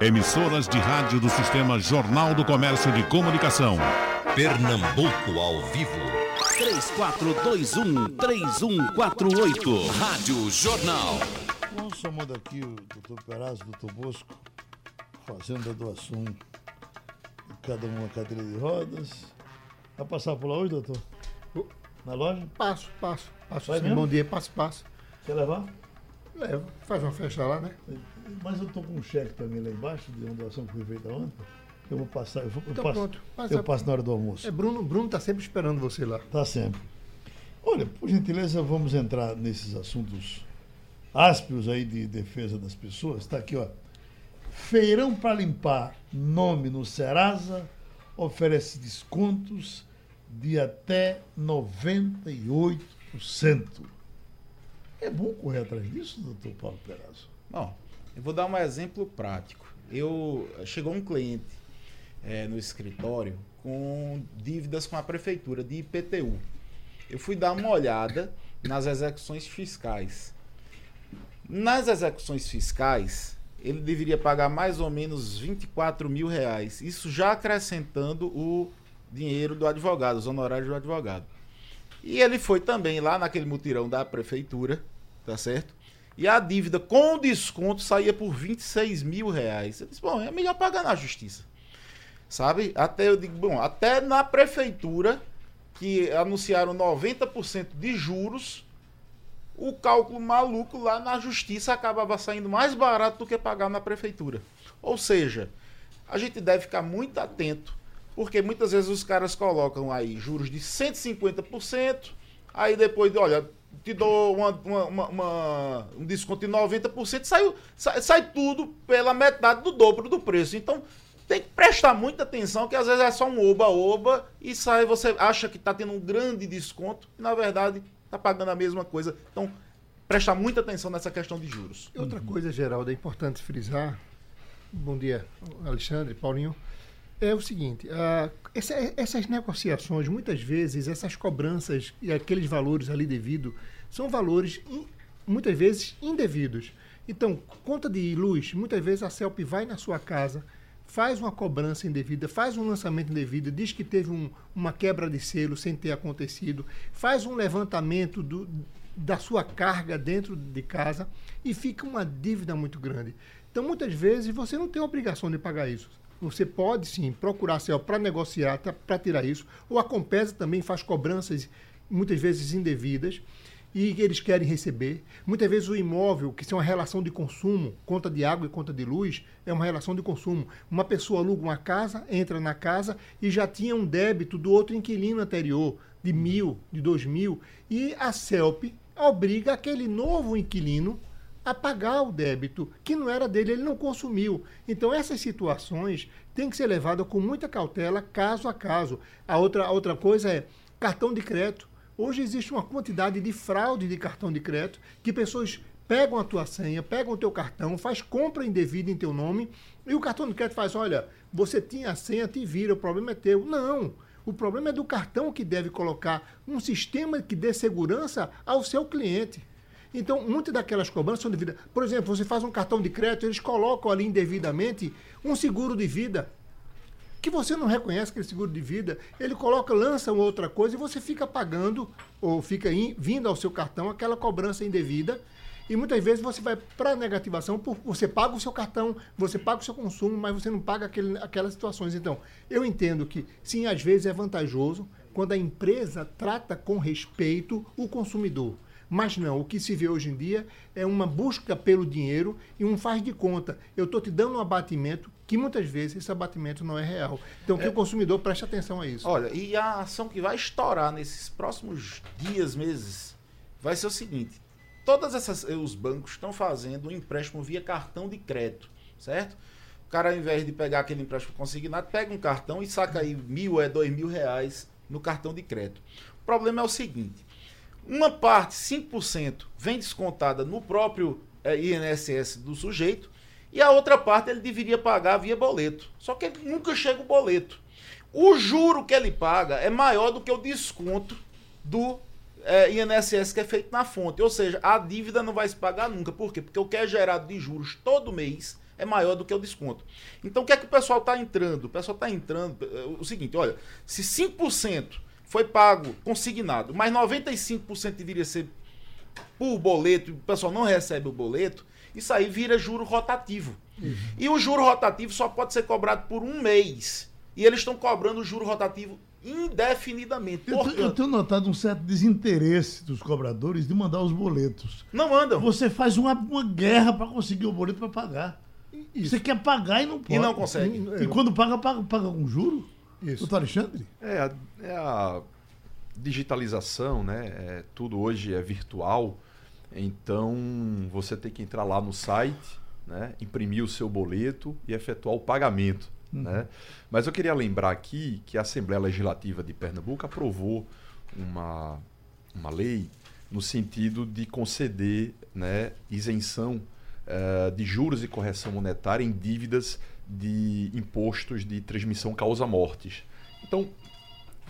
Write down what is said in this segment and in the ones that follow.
Emissoras de rádio do Sistema Jornal do Comércio de Comunicação. Pernambuco ao vivo. 3421-3148. Rádio Jornal. Nós chamando aqui o doutor Perazzo, o doutor Bosco, fazenda do Assum, cada uma cadeira de rodas. Vai passar por lá hoje, doutor? Na loja? Passo, passo. Passo Vai sim, mesmo? bom dia, passo, passo. Quer levar? Levo. Faz uma festa lá, né? Mas eu tô com um cheque também lá embaixo, de uma doação que foi feita ontem. Eu vou passar, eu, vou- eu Então passo, pronto. Passa- eu passo na hora do almoço. É Bruno, Bruno tá sempre esperando você lá. Tá sempre. Olha, por gentileza, vamos entrar nesses assuntos ásperos aí de defesa das pessoas. Está aqui, ó. Feirão para limpar nome no Serasa oferece descontos de até 98%. É bom correr atrás disso, doutor Paulo Perazzo? Bom, eu vou dar um exemplo prático. Eu chegou um cliente eh, no escritório com dívidas com a prefeitura de IPTU. Eu fui dar uma olhada nas execuções fiscais. Nas execuções fiscais, ele deveria pagar mais ou menos 24 mil reais. Isso já acrescentando o dinheiro do advogado, os honorários do advogado. E ele foi também lá naquele mutirão da prefeitura, tá certo? E a dívida com desconto saía por 26 mil reais. Eu disse, bom, é melhor pagar na justiça. Sabe? Até eu digo, bom, até na prefeitura, que anunciaram 90% de juros, o cálculo maluco lá na justiça acabava saindo mais barato do que pagar na prefeitura. Ou seja, a gente deve ficar muito atento, porque muitas vezes os caras colocam aí juros de 150%, aí depois, olha, te dou uma- uma- uma- um desconto de 90%, saiu, sai, sai tudo pela metade do dobro do preço. Então, tem que prestar muita atenção, que às vezes é só um oba-oba e sai, você acha que está tendo um grande desconto, e na verdade está pagando a mesma coisa. Então, prestar muita atenção nessa questão de juros. Outra coisa, Geraldo, é importante frisar. Bom dia, Alexandre, Paulinho. É o seguinte, essa- essas negociações, muitas vezes, essas cobranças e aqueles valores ali devidos, são valores in- muitas vezes indevidos. Então, conta de luz, muitas vezes a CELP vai na sua casa, faz uma cobrança indevida, faz um lançamento indevido, diz que teve um- uma quebra de selo sem ter acontecido, faz um levantamento do, da sua carga dentro de casa e fica uma dívida muito grande. Então, muitas vezes, você não tem obrigação de pagar isso. Você pode sim procurar a CEL para negociar, para tirar isso. Ou a Compesa também faz cobranças, muitas vezes indevidas, e eles querem receber. Muitas vezes o imóvel, que é uma relação de consumo, conta de água e conta de luz, é uma relação de consumo. Uma pessoa aluga uma casa, entra na casa e já tinha um débito do outro inquilino anterior, de mil, de dois mil, e a CELP obriga aquele novo inquilino a pagar o débito que não era dele, ele não consumiu. Então essas situações têm que ser levadas com muita cautela, caso a caso. A outra, a outra coisa é cartão de crédito. Hoje existe uma quantidade de fraude de cartão de crédito que pessoas pegam a tua senha, pegam o teu cartão, faz compra indevida em teu nome e o cartão de crédito faz, olha, você tinha a senha, te vira, o problema é teu. Não. O problema é do cartão que deve colocar um sistema que dê segurança ao seu cliente. Então, muitas daquelas cobranças são devidas. Por exemplo, você faz um cartão de crédito, eles colocam ali indevidamente um seguro de vida. Que você não reconhece aquele seguro de vida, ele coloca, lança uma outra coisa e você fica pagando, ou fica in- vindo ao seu cartão aquela cobrança indevida. E muitas vezes você vai para a negativação, por, você paga o seu cartão, você paga o seu consumo, mas você não paga aquele, aquelas situações. Então, eu entendo que, sim, às vezes é vantajoso quando a empresa trata com respeito o consumidor. Mas não, o que se vê hoje em dia é uma busca pelo dinheiro e um faz de conta. Eu estou te dando um abatimento que muitas vezes esse abatimento não é real. Então que o consumidor preste atenção a isso. Olha, e a ação que vai estourar nesses próximos dias, meses, vai ser o seguinte: todas essas os bancos estão fazendo um empréstimo via cartão de crédito, certo? O cara, ao invés de pegar aquele empréstimo consignado, pega um cartão e saca aí mil, é dois mil reais no cartão de crédito. O problema é o seguinte: uma parte, 5%, vem descontada no próprio eh, INSS do sujeito e a outra parte ele deveria pagar via boleto. Só que ele nunca chega o boleto. O juro que ele paga é maior do que o desconto do eh, INSS que é feito na fonte. Ou seja, a dívida não vai se pagar nunca. Por quê? Porque o que é gerado de juros todo mês é maior do que o desconto. Então o que é que o pessoal está entrando? O pessoal está entrando. é, O seguinte, olha, se 5% foi pago consignado, mas 95% deveria ser por boleto, e o pessoal não recebe o boleto, isso aí vira juro rotativo. E o juro rotativo só pode ser cobrado por um mês. E eles estão cobrando o juro rotativo indefinidamente. Eu, te- eu Portanto, tenho notado um certo desinteresse dos cobradores de mandar os boletos. não andam. Você faz uma, uma guerra para conseguir o boleto para pagar. Você quer pagar e não pode. E não consegue. E quando paga, paga, paga com juro? Isso. Doutor Alexandre? É a, é a digitalização, né? É, tudo hoje é virtual. Então você tem que entrar lá no site, né? imprimir o seu boleto e efetuar o pagamento. Né? Mas eu queria lembrar aqui que a Assembleia Legislativa de Pernambuco aprovou uma, uma lei no sentido de conceder né, isenção eh, de juros e correção monetária em dívidas de impostos de transmissão causa-mortes. Então,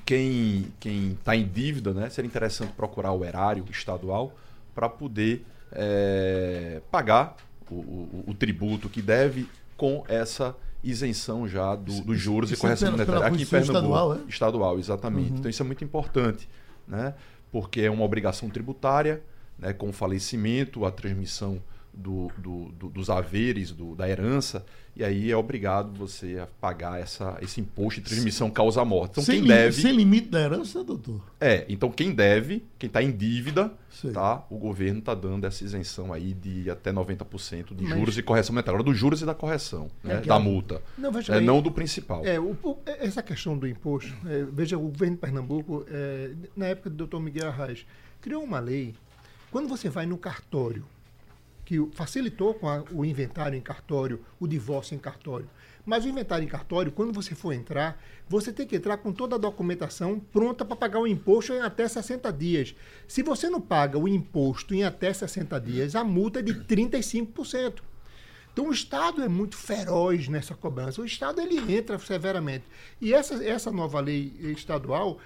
quem está em dívida, né, seria interessante procurar o erário estadual para poder eh, pagar o, o- o tributo que deve com essa isenção já do- dos juros e isso é correção pela monetária aqui em Pernambuco. estadual, é? Estadual, exatamente. Uhum. Então isso é muito importante, né? porque é uma obrigação tributária, né? com o falecimento, a transmissão do- do- do- dos haveres, do- da herança, e aí é obrigado você a pagar essa, esse imposto de transmissão causa-morte. Então sem, quem deve... sem limite da herança, doutor? É, então quem deve, quem está em dívida, Sei. tá? O governo está dando essa isenção aí de até 90% de Mas- juros e correção monetária. Dos juros e da correção, né? que da multa. Não, veja É, bem. não do principal. É, o- o- essa questão do imposto, é, veja, o governo de Pernambuco, é, na época do Dr. Miguel Arraes, criou uma lei. Quando você vai no cartório, que facilitou com a- o inventário em cartório, o divórcio em cartório. Mas o inventário em cartório, quando você for entrar, você tem que entrar com toda a documentação pronta para pagar o imposto em até 60 dias. Se você não paga o imposto em até 60 dias, a multa é de 35%. Então o Estado é muito feroz nessa cobrança. O Estado ele entra severamente. E essa, essa nova lei estadual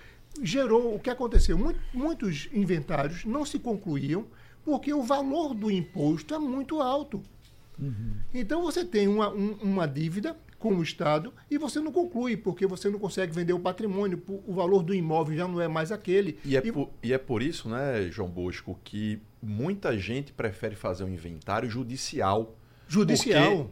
gerou o que aconteceu. Mu- muitos inventários não se concluíam porque o valor do imposto é muito alto. Então você tem uma, um- uma dívida com o Estado e você não conclui, porque você não consegue vender o patrimônio, o valor do imóvel já não é mais aquele. E é, por, e é por isso, né, João Bosco, que muita gente prefere fazer um inventário judicial. judicial.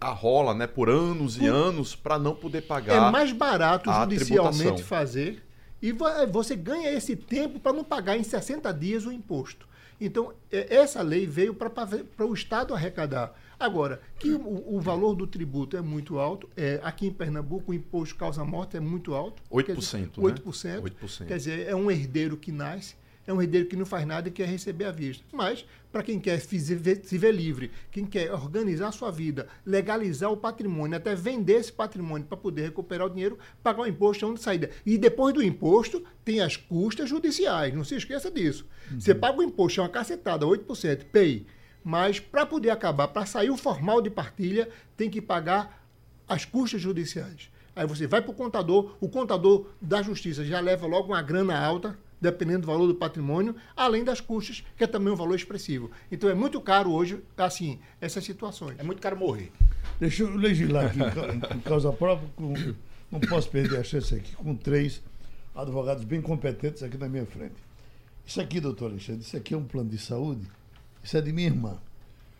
Arrola, né, por anos e anos para não poder É pagar. mais barato judicialmente fazer e va- você ganha esse tempo para não pagar em 60 dias o imposto. Então, é- essa lei veio para o Estado arrecadar. Agora, que o, o valor do tributo é muito alto, é, aqui em Pernambuco o imposto causa-morte é muito alto. 8%, quer dizer, né? 8%. 8%. Quer dizer, é um herdeiro que nasce, é um herdeiro que não faz nada e quer receber à vista. Mas, para quem quer se ver, livre, quem quer organizar a sua vida, legalizar o patrimônio, até vender esse patrimônio para poder recuperar o dinheiro, pagar o imposto é onde saída. E depois do imposto, tem as custas judiciais, não se esqueça disso. Você paga o imposto, é uma cacetada, 8%, PEI. Mas, para poder acabar, para sair o formal de partilha, tem que pagar as custas judiciais. Aí você vai para o contador, o contador da justiça já leva logo uma grana alta, dependendo do valor do patrimônio, além das custas, que é também um valor expressivo. Então é muito caro hoje, assim, essas situações. É muito caro morrer. Deixa eu legislar aqui em ca- em causa própria. com- não posso perder a chance aqui com três advogados bem competentes aqui na minha frente. Isso aqui, doutor Alexandre, isso aqui é um plano de saúde. Isso é de minha irmã.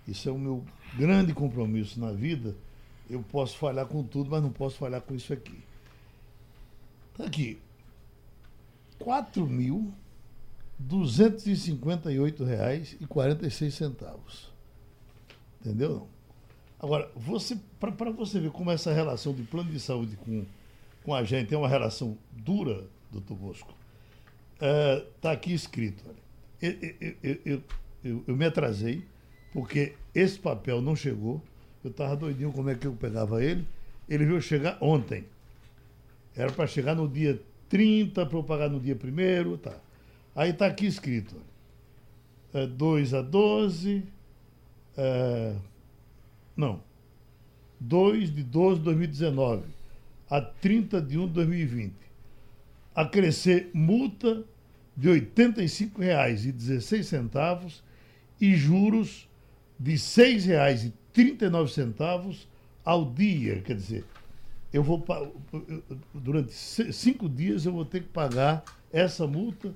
Isso é o meu grande compromisso na vida. Eu posso falhar com tudo, mas não posso falhar com isso aqui. Tá aqui. R$ 4.258,46. Entendeu? Não? Agora, você para você ver como essa relação de plano de saúde com, com a gente é uma relação dura, doutor Bosco, está aqui escrito. Olha, eu, eu, eu, eu, eu- eu me atrasei, porque esse papel não chegou. Eu estava doidinho como é que eu pegava ele. Ele veio chegar ontem. Era para chegar no dia 30, para eu pagar no dia 1 tá. Aí está aqui escrito. É 2 a 12. é, não. 2 de 12 de 2019 a 30 de 1 de 2020. A crescer multa de R$ 85,16 e juros de R$ 6,13 39 centavos ao dia. Quer dizer, eu vou durante ci- cinco dias eu vou ter que pagar essa multa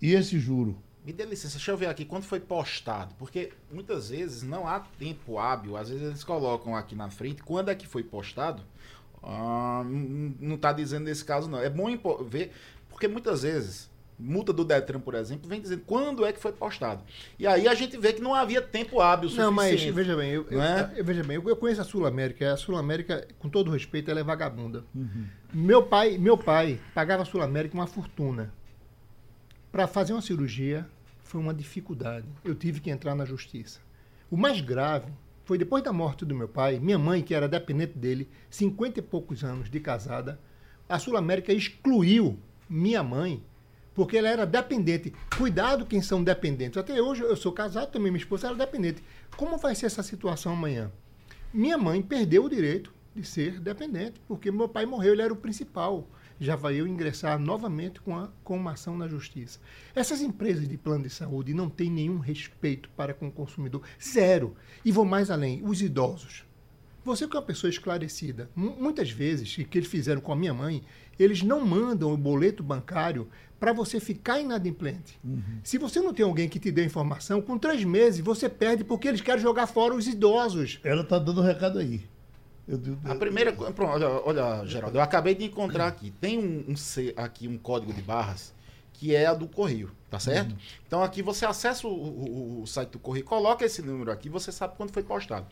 e esse juro. Me dê licença, deixa eu ver aqui quando foi postado, porque muitas vezes não há tempo hábil, às vezes eles colocam aqui na frente quando é que foi postado. Ah, não está dizendo nesse caso não. É bom ver, porque muitas vezes multa do Detran, por exemplo, vem dizendo quando é que foi postado. E aí a gente vê que não havia tempo hábil Não, mas suficiente. veja bem, eu, é? eu- veja bem, eu, eu conheço a Sul América. A Sul América, com todo respeito, ela é vagabunda. Meu pai, meu pai pagava a Sul América uma fortuna. Para fazer uma cirurgia foi uma dificuldade. Eu tive que entrar na justiça. O mais grave foi depois da morte do meu pai, minha mãe, que era dependente dele, 50 e poucos anos de casada, a Sul América excluiu minha mãe porque ela era dependente. Cuidado quem são dependentes. Até hoje eu sou casado também, minha esposa era dependente. Como vai ser essa situação amanhã? Minha mãe perdeu o direito de ser dependente, porque meu pai morreu, ele era o principal. Já vai eu ingressar novamente com, a, com uma ação na justiça. Essas empresas de plano de saúde não têm nenhum respeito para com o consumidor. Zero. E vou mais além, os idosos. Você que é uma pessoa esclarecida, mu- muitas vezes, e que eles fizeram com a minha mãe, eles não mandam o boleto bancário para você ficar inadimplente. Se você não tem alguém que te dê informação, com três meses você perde porque eles querem jogar fora os idosos. Ela está dando um recado aí. Eu, eu- A primeira coisa. Pronto, olha, olha, Geraldo, eu acabei de encontrar aqui. Tem um, um C- aqui um código de barras que é a do Correio, tá certo? Então aqui você acessa o, o- o site do Correio, coloca esse número aqui, você sabe quando foi postado.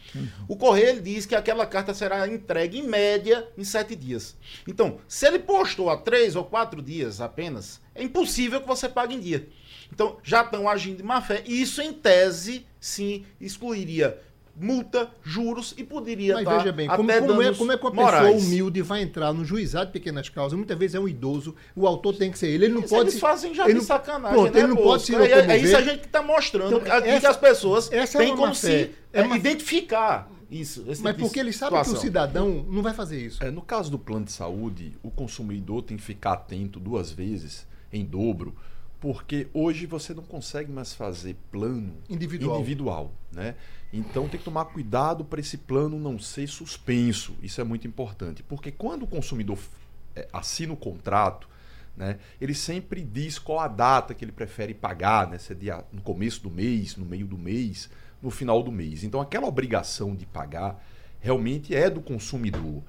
O Correio ele diz que aquela carta será entregue em média em sete dias. Então, se ele postou há três ou quatro dias apenas, é impossível que você pague em dia. Então, já estão agindo de má fé. E isso, em tese, sim, excluiria multa, juros e poderia Mas estar veja bem, como, até como é, como é que uma morais. pessoa humilde vai entrar no juizado de pequenas causas? Muitas vezes é um idoso, o autor tem que ser ele. Ele não Isso pode. eles se- fazem já ele de não- sacanagem, Pronto, né, ele não pode se É, é isso a gente que está mostrando. Então, aqui essa- que as pessoas essa é têm como se. É é, uma- identificar isso. esse Mas tipo porque ele sabe que o situação. cidadão não vai fazer isso. É, no caso do plano de saúde, o consumidor tem que ficar atento duas vezes, em dobro, porque hoje você não consegue mais fazer plano Individual. individual, né? Então tem que tomar cuidado para esse plano não ser suspenso. Isso é muito importante, porque quando o consumidor é, assina o contrato, né, ele sempre diz qual a data que ele prefere pagar, né, se é dia, no começo do mês, no meio do mês, no final do mês. Então aquela obrigação de pagar realmente é do consumidor.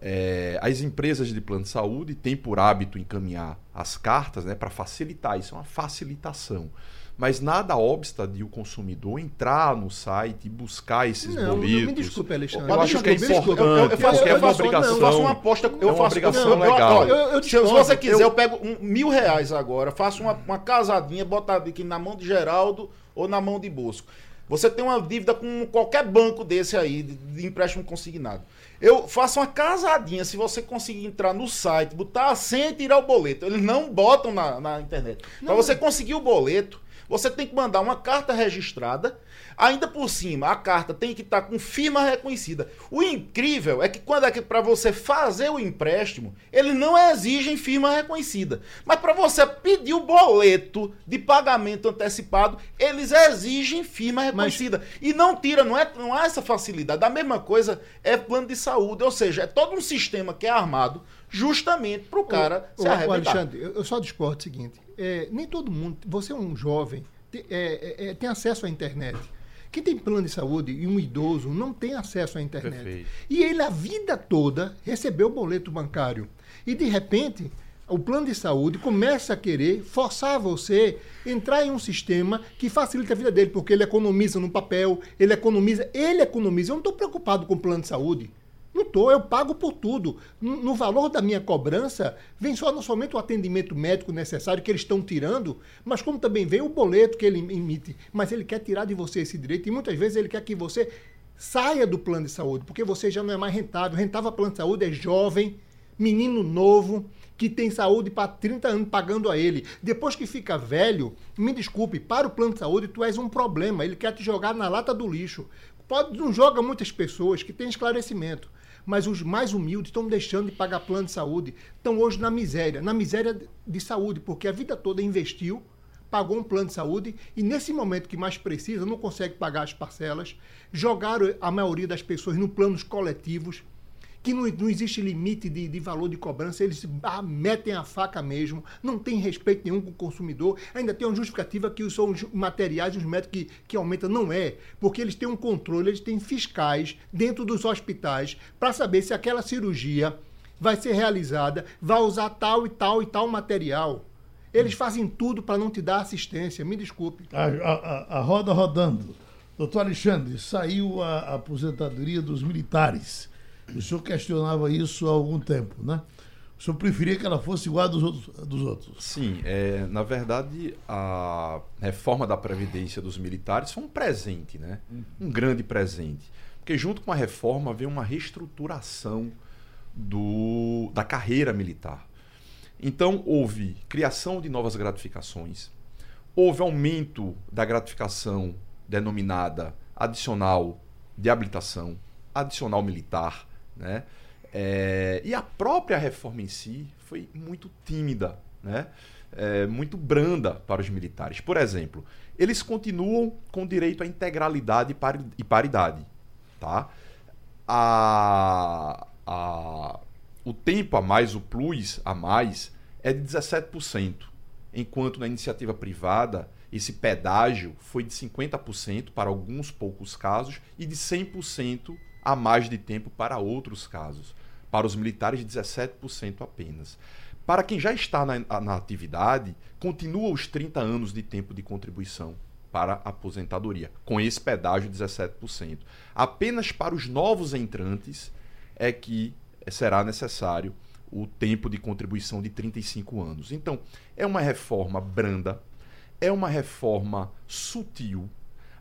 É, as empresas de plano de saúde têm por hábito encaminhar as cartas né, para facilitar, isso é uma facilitação. Mas nada obsta de o consumidor entrar no site e buscar esses Não, boletos. me desculpe, Alexandre. Eu acho que é importante, Eu, eu, eu faço, é eu uma obrigação. eu faço uma aposta. Eu É uma faço obrigação eu- eu- legal. Eu- eu se, você quiser, Eu- eu, pego um, mil reais agora, faço uma, uma casadinha, botar aqui na mão de Geraldo ou na mão de Bosco. Você tem uma dívida com qualquer banco desse aí, de, de empréstimo consignado. Eu faço uma casadinha, se você conseguir entrar no site, botar a senha e tirar o boleto. Eles não botam na, na internet. Para você conseguir o boleto, você tem que mandar uma carta registrada. Ainda por cima, a carta tem que estar com firma reconhecida. O incrível é que quando é que para você fazer o empréstimo, eles não exigem firma reconhecida. Mas para você pedir o boleto de pagamento antecipado, eles exigem firma reconhecida. E não tira, não, é, não há essa facilidade. A mesma coisa é plano de saúde, ou seja, é todo um sistema que é armado justamente para o cara se arrebentar. Alexandre, eu, só discordo do seguinte: é, nem todo mundo, você é um jovem, é, é, é, tem acesso à internet. Quem tem plano de saúde e um idoso não tem acesso à internet. Perfeito. E ele, a vida toda, recebeu o boleto bancário. E, de repente, o plano de saúde começa a querer forçar você a entrar em um sistema que facilita a vida dele, porque ele economiza no papel, ele economiza, ele economiza. Eu não estou preocupado com o plano de saúde. Eu pago por tudo. No, no valor da minha cobrança, vem só não somente o atendimento médico necessário que eles estão tirando, mas como também vem o boleto que ele emite. Mas ele quer tirar de você esse direito e muitas vezes ele quer que você saia do plano de saúde, porque você já não é mais rentável. Rentável plano de saúde é jovem, menino novo, que tem saúde para 30 anos pagando a ele. Depois que fica velho, me desculpe, para o plano de saúde tu és um problema. Ele quer te jogar na lata do lixo. Pode, não joga muitas pessoas que têm esclarecimento. Mas os mais humildes estão deixando de pagar plano de saúde. Estão hoje na miséria, na miséria de saúde, porque a vida toda investiu pagou um plano de saúde e nesse momento que mais precisa, não consegue pagar as parcelas, jogaram a maioria das pessoas no planos coletivos, que não, não existe limite de, de valor de cobrança, eles ah, metem a faca mesmo, não tem respeito nenhum com o consumidor, ainda tem uma justificativa que são os materiais e os métodos que, que aumentam, não é, porque eles têm um controle, eles têm fiscais dentro dos hospitais para saber se aquela cirurgia vai ser realizada, vai usar tal e tal e tal material. Eles fazem tudo para não te dar assistência, me desculpe. A, a- a roda rodando. Doutor Alexandre, saiu a, a aposentadoria dos militares. O senhor questionava isso há algum tempo, né? O senhor preferia que ela fosse igual a dos outros. Dos outros. Sim, é, na verdade, a reforma da Previdência dos militares foi um presente, né? Um grande presente. Porque junto com a reforma veio uma reestruturação do, da carreira militar. Então, houve criação de novas gratificações, houve aumento da gratificação denominada adicional de habilitação, adicional militar, né? É, e a própria reforma em si foi muito tímida, né? É, muito branda para os militares. Por exemplo, eles continuam com direito à integralidade e pari- paridade. Tá? A, a, o tempo a mais, o plus a mais, é de 17%, enquanto na iniciativa privada esse pedágio foi de 50% para alguns poucos casos e de 100% a mais de tempo para outros casos. Para os militares, 17% apenas. Para quem já está na, na atividade, continua os 30 anos de tempo de contribuição para a aposentadoria, com esse pedágio de 17%. Apenas para os novos entrantes é que será necessário o tempo de contribuição de 35 anos. Então, é uma reforma branda, é uma reforma sutil,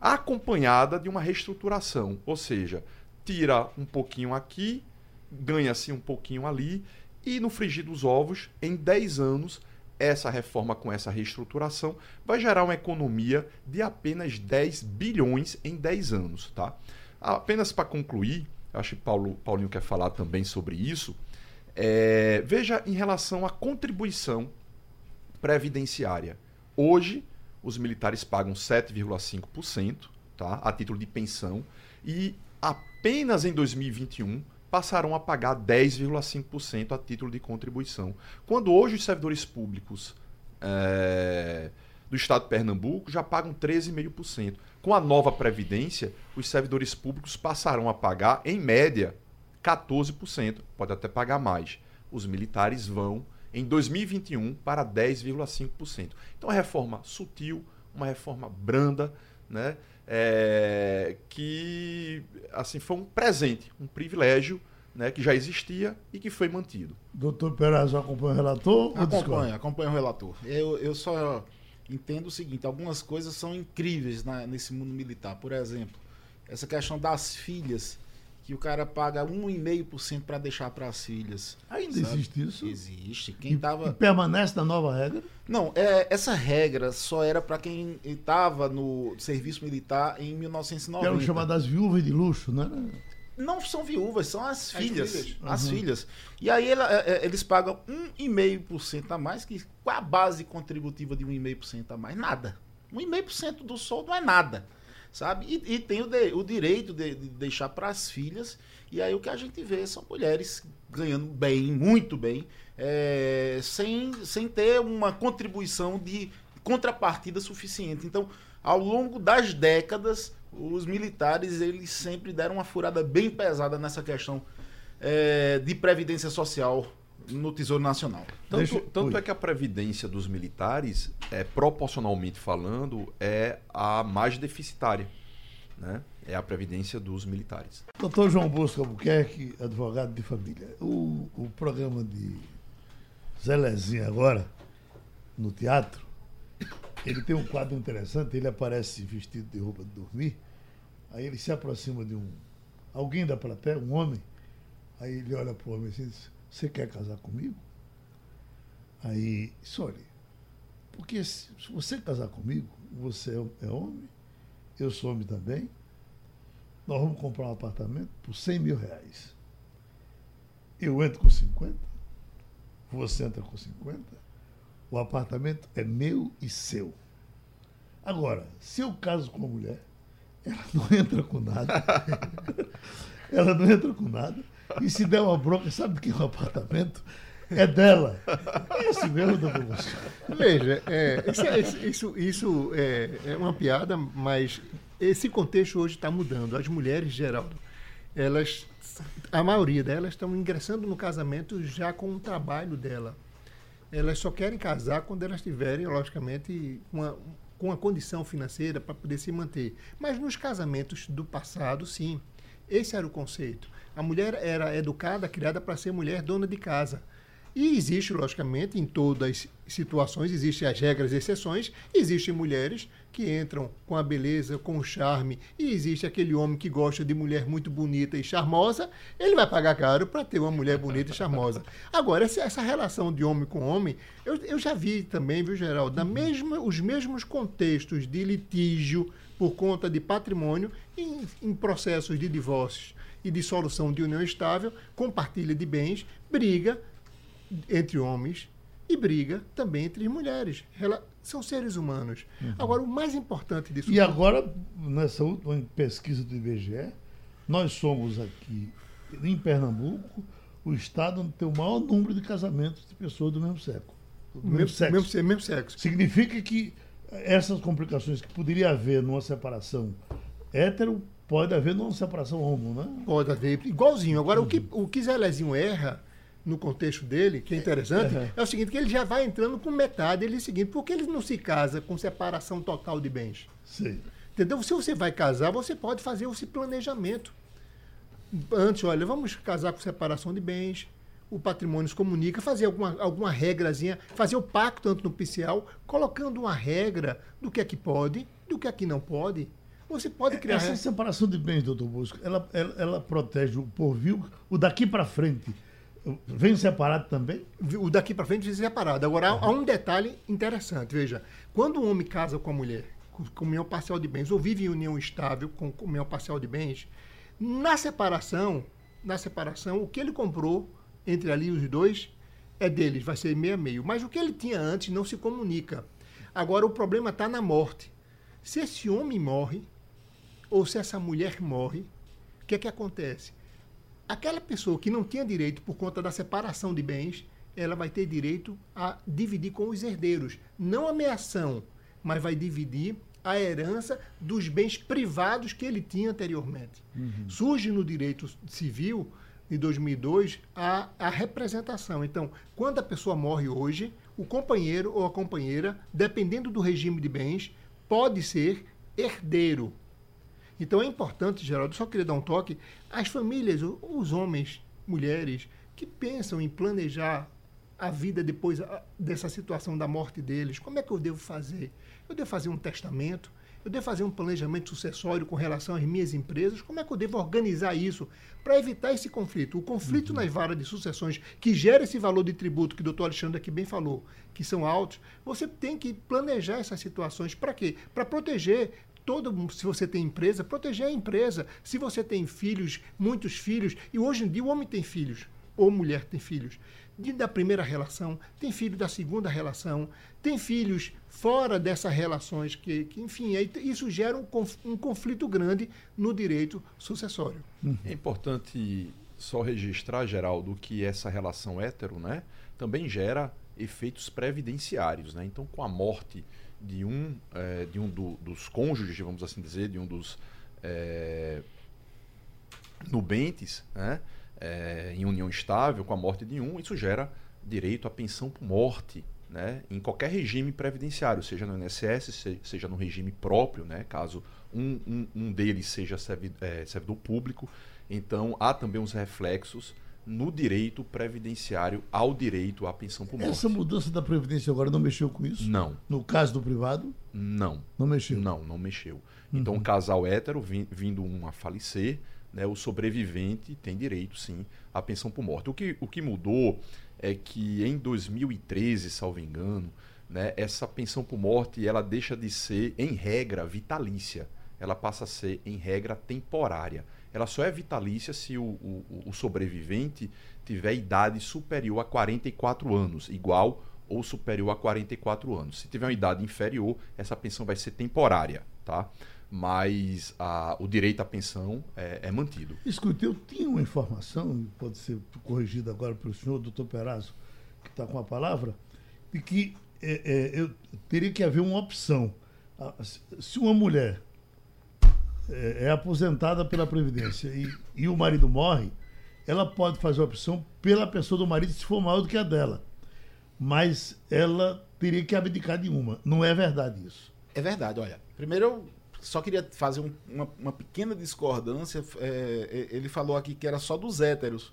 acompanhada de uma reestruturação, ou seja, tira um pouquinho aqui, ganha-se um pouquinho ali, e no frigir dos ovos, em 10 anos, essa reforma com essa reestruturação vai gerar uma economia de apenas 10 bilhões em 10 anos. Tá? Apenas para concluir, acho que Paulo, Paulinho quer falar também sobre isso. É, veja em relação à contribuição previdenciária. Hoje, os militares pagam 7,5% tá, a título de pensão e apenas em 2021 passarão a pagar 10,5% a título de contribuição. Quando hoje os servidores públicos é, do estado de Pernambuco já pagam 13,5%. Com a nova Previdência, os servidores públicos passarão a pagar, em média, 14%. Pode até pagar mais. Os militares vão, em 2021, para 10,5%. Então, é uma reforma sutil, uma reforma branda, né? É, que assim foi um presente, um privilégio né, que já existia e que foi mantido. Doutor Perazzo acompanha o relator? Acompanha, acompanha o relator. Eu, eu só entendo o seguinte: algumas coisas são incríveis na- nesse mundo militar. Por exemplo, essa questão das filhas, que o cara paga 1,5% para deixar para as filhas. Ainda sabe? existe isso? Existe. E, Quem e tava. permanece na nova regra? Não, é, essa regra só era para quem estava no serviço militar em Que 1990. eram chamadas viúvas de luxo, né? Não são viúvas, são as filhas. filhas. As Uhum. filhas. E aí ela- é, é, eles pagam 1,5% a mais, que qual a base contributiva de 1,5% a mais? Nada. 1,5% do soldo não é nada. Sabe? E, e tem o, de- o direito de, de deixar para as filhas. E aí o que a gente vê são mulheres ganhando bem, muito bem, é, sem, sem ter uma contribuição de contrapartida suficiente. Então, ao longo das décadas, os militares eles sempre deram uma furada bem pesada nessa questão é, de previdência social no Tesouro Nacional. Tanto, Deixa- tanto é que a previdência dos militares, é, proporcionalmente falando, é a mais deficitária. Né? É a previdência dos militares. Doutor João Bosco Albuquerque, advogado de família. O, o programa de Zé Lezinho agora, no teatro, ele tem um quadro interessante, ele aparece vestido de roupa de dormir, aí ele se aproxima de um alguém da plateia, um homem, aí ele olha para o homem assim e diz, você quer casar comigo? Aí, olha, porque se, se você casar comigo, você é, é homem, eu sou homem também, nós vamos comprar um apartamento por 100 mil reais. Eu entro com 50, você entra com 50, o apartamento é meu e seu. Agora, se eu caso com uma mulher, ela não entra com nada. ela não entra com nada. E se der uma bronca, sabe que um apartamento? É dela. É assim mesmo, doutor Bosco. Veja, é, isso, é- isso, isso é, é uma piada, mas esse contexto hoje está mudando. As mulheres, Geraldo, elas, a maioria delas estão ingressando no casamento já com o trabalho dela. Elas só querem casar quando elas tiverem, logicamente, uma, com a condição financeira para poder se manter. Mas nos casamentos do passado, sim. Esse era o conceito. A mulher era educada, criada para ser mulher dona de casa. E existe, logicamente, em todas as situações, existem as regras e exceções, existem mulheres que entram com a beleza, com o charme, e existe aquele homem que gosta de mulher muito bonita e charmosa, ele vai pagar caro para ter uma mulher bonita e charmosa. Agora, essa, relação de homem com homem, eu, eu já vi também, viu, Geraldo, na mesma, os mesmos contextos de litígio por conta de patrimônio em, em processos de divórcios e de solução de união estável, compartilha de bens, briga entre homens e briga também entre mulheres. Ela, são seres humanos. Agora, o mais importante disso E agora, nessa última pesquisa do IBGE, nós somos aqui, em Pernambuco, o estado onde tem o maior número de casamentos de pessoas do mesmo sexo. Do mesmo, sexo. Mesmo, mesmo sexo. Significa que essas complicações que poderia haver numa separação hétero, pode haver numa separação homo, né? Pode haver, igualzinho. Agora, o que o que Zé Lezinho erra no contexto dele, que é interessante, É. é o seguinte, que ele já vai entrando com metade. Ele é o seguinte, por que ele não se casa com separação total de bens? Sei. Entendeu? Se você vai casar, você pode fazer esse planejamento. Antes, olha, vamos casar com separação de bens, o patrimônio se comunica, fazer alguma, alguma regrazinha, fazer o pacto tanto nupcial, colocando uma regra do que é que pode, do que é que não pode. Você pode criar. Essa separação de bens, doutor Bosco, ela, ela, ela protege o porvir, o daqui para frente. Vem separado também? o daqui para frente ser separado. Agora, há, há um detalhe interessante. Veja, quando um homem casa com a mulher, com, com união parcial de bens, ou vive em união estável com, com união parcial de bens, na separação, na separação, o que ele comprou entre ali os dois é deles, vai ser meio a meio. Mas o que ele tinha antes não se comunica. Agora, o problema está na morte. Se esse homem morre, ou se essa mulher morre, o que é que acontece? Aquela pessoa que não tinha direito por conta da separação de bens, ela vai ter direito a dividir com os herdeiros. Não a meação, mas vai dividir a herança dos bens privados que ele tinha anteriormente. Surge no direito civil, de 2002, a, a representação. Então, quando a pessoa morre hoje, o companheiro ou a companheira, dependendo do regime de bens, pode ser herdeiro. Então é importante, Geraldo, só queria dar um toque, as famílias, os homens, mulheres, que pensam em planejar a vida depois dessa situação da morte deles, como é que eu devo fazer? Eu devo fazer um testamento? Eu devo fazer um planejamento sucessório com relação às minhas empresas? Como é que eu devo organizar isso para evitar esse conflito? O conflito nas varas de sucessões, que gera esse valor de tributo que o doutor Alexandre aqui bem falou, que são altos, você tem que planejar essas situações. Para quê? Para proteger todo mundo, se você tem empresa, proteger a empresa. Se você tem filhos, muitos filhos, e hoje em dia o homem tem filhos, ou mulher tem filhos, de- da primeira relação, tem filho da segunda relação, tem filhos fora dessas relações, que, que enfim, aí isso gera um, conf- um conflito grande no direito sucessório. É importante só registrar, Geraldo, que essa relação hétero né, também gera efeitos previdenciários. Né? Então, com a morte de um, eh, de um do- dos cônjuges, vamos assim dizer, de um dos eh, nubentes, né, eh, em união estável, com a morte de um, isso gera direito à pensão por morte. Né, em qualquer regime previdenciário, seja no INSS, se- seja no regime próprio, né, caso um, um, um deles seja servi- eh, servidor público. Então, há também uns reflexos no direito previdenciário ao direito à pensão por morte. Essa mudança da Previdência agora não mexeu com isso? Não, No caso do privado, não. não mexeu. Não, não mexeu. Então, um casal hétero vin- vindo um a falecer, né, o sobrevivente tem direito, sim, à pensão por morte. O que, o que mudou é que em 2013, salvo engano, né, essa pensão por morte ela deixa de ser, em regra, vitalícia. Ela passa a ser, em regra, temporária. Ela só é vitalícia se o, o, o sobrevivente tiver idade superior a 44 anos, igual ou superior a 44 anos. Se tiver uma idade inferior, essa pensão vai ser temporária, tá? Mas a, o direito à pensão é, é mantido. Escute, eu tinha uma informação, pode ser corrigida agora pelo senhor, doutor Perazzo, que está com a palavra, de que é, é, eu teria que haver uma opção. Ah, Se uma mulher é, é aposentada pela Previdência e, e o marido morre, ela pode fazer a opção pela pessoa do marido se for maior do que a dela. Mas ela teria que abdicar de uma. Não é verdade isso. É verdade, olha. Primeiro eu só queria fazer um- uma, uma pequena discordância. É, ele falou aqui que era só dos héteros.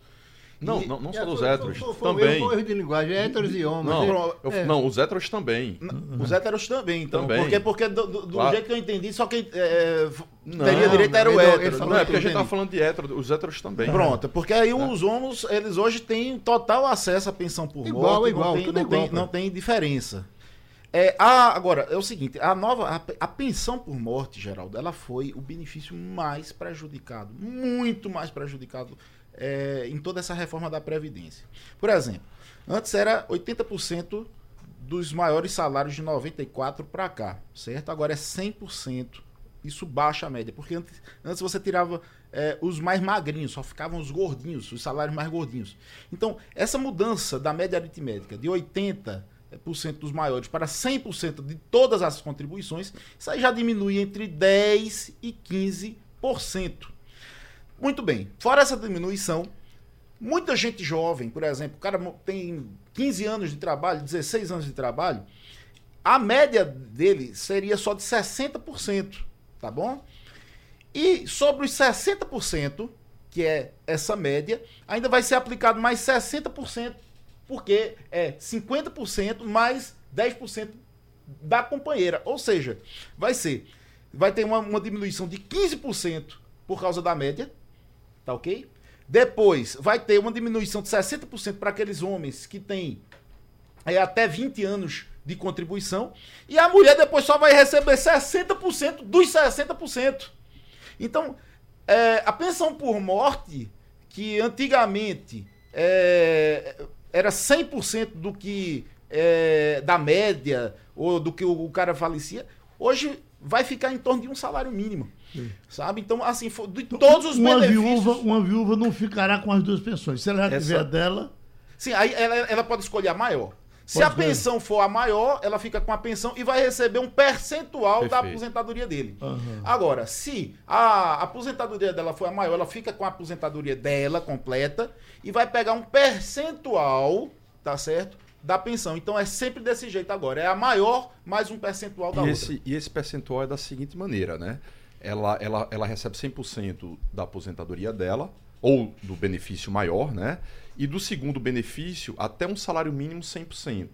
Não, E- não, não É, só dos héteros, foi- foi um também. erro- foi um erro de linguagem, é héteros e homens. Não, é. eu- É. não, os héteros também. Os héteros também, então. Também. Porque, porque do, do- do Claro. jeito que eu entendi, só quem é, teria direito era o hétero. Não, é que porque a gente tava entendi. falando de hétero, os héteros também. Pronto, porque aí os homos, eles hoje têm total acesso à pensão por Igual, morte. igual, não tem, não, igual, tem, não tem diferença. É, a, agora, é o seguinte, a nova, a, a pensão por morte, Geraldo, ela foi o benefício mais prejudicado, muito mais prejudicado é, em toda essa reforma da Previdência. Por exemplo, antes era 80% dos maiores salários de 94 para cá, certo? Agora é 100%. Isso baixa a média, porque antes, antes você tirava é, os mais magrinhos, só ficavam os gordinhos, os salários mais gordinhos. Então, essa mudança da média aritmética de 80% dos maiores para 100% de todas as contribuições, isso aí já diminui entre 10% e 15%. Muito bem, fora essa diminuição, muita gente jovem, por exemplo, o cara tem 15 anos de trabalho, 16 anos de trabalho, a média dele seria só de 60%, tá bom? E sobre os 60%, que é essa média, ainda vai ser aplicado mais 60%, porque é 50% mais 10% da companheira. Ou seja, vai ser, vai ter uma, uma diminuição de 15% por causa da média, tá ok? Depois, vai ter uma diminuição de 60% para aqueles homens que têm é, até 20 anos de contribuição. E a mulher depois só vai receber 60% dos 60%. Então, é, a pensão por morte, que antigamente é, era 100% do que é, da média ou do que o, o cara falecia, hoje vai ficar em torno de um salário mínimo. Sabe? Então, assim, de todos os uma benefícios. viúva, uma viúva não ficará com as duas pensões. Se ela já Essa- tiver dela, Sim, aí ela, ela pode escolher a maior. Se Pode a escolher. pensão for a maior, ela fica com a pensão e vai receber um percentual da Perfeito. aposentadoria dele. Aham. Agora, se a aposentadoria dela for a maior, ela fica com a aposentadoria dela completa e vai pegar um percentual, tá certo? Da pensão. Então é sempre desse jeito agora. É a maior mais um percentual da E outra. esse, e esse percentual é da seguinte maneira, né? Ela, ela, ela recebe 100% da aposentadoria dela, ou do benefício maior, né? E do segundo benefício, até um salário mínimo 100%.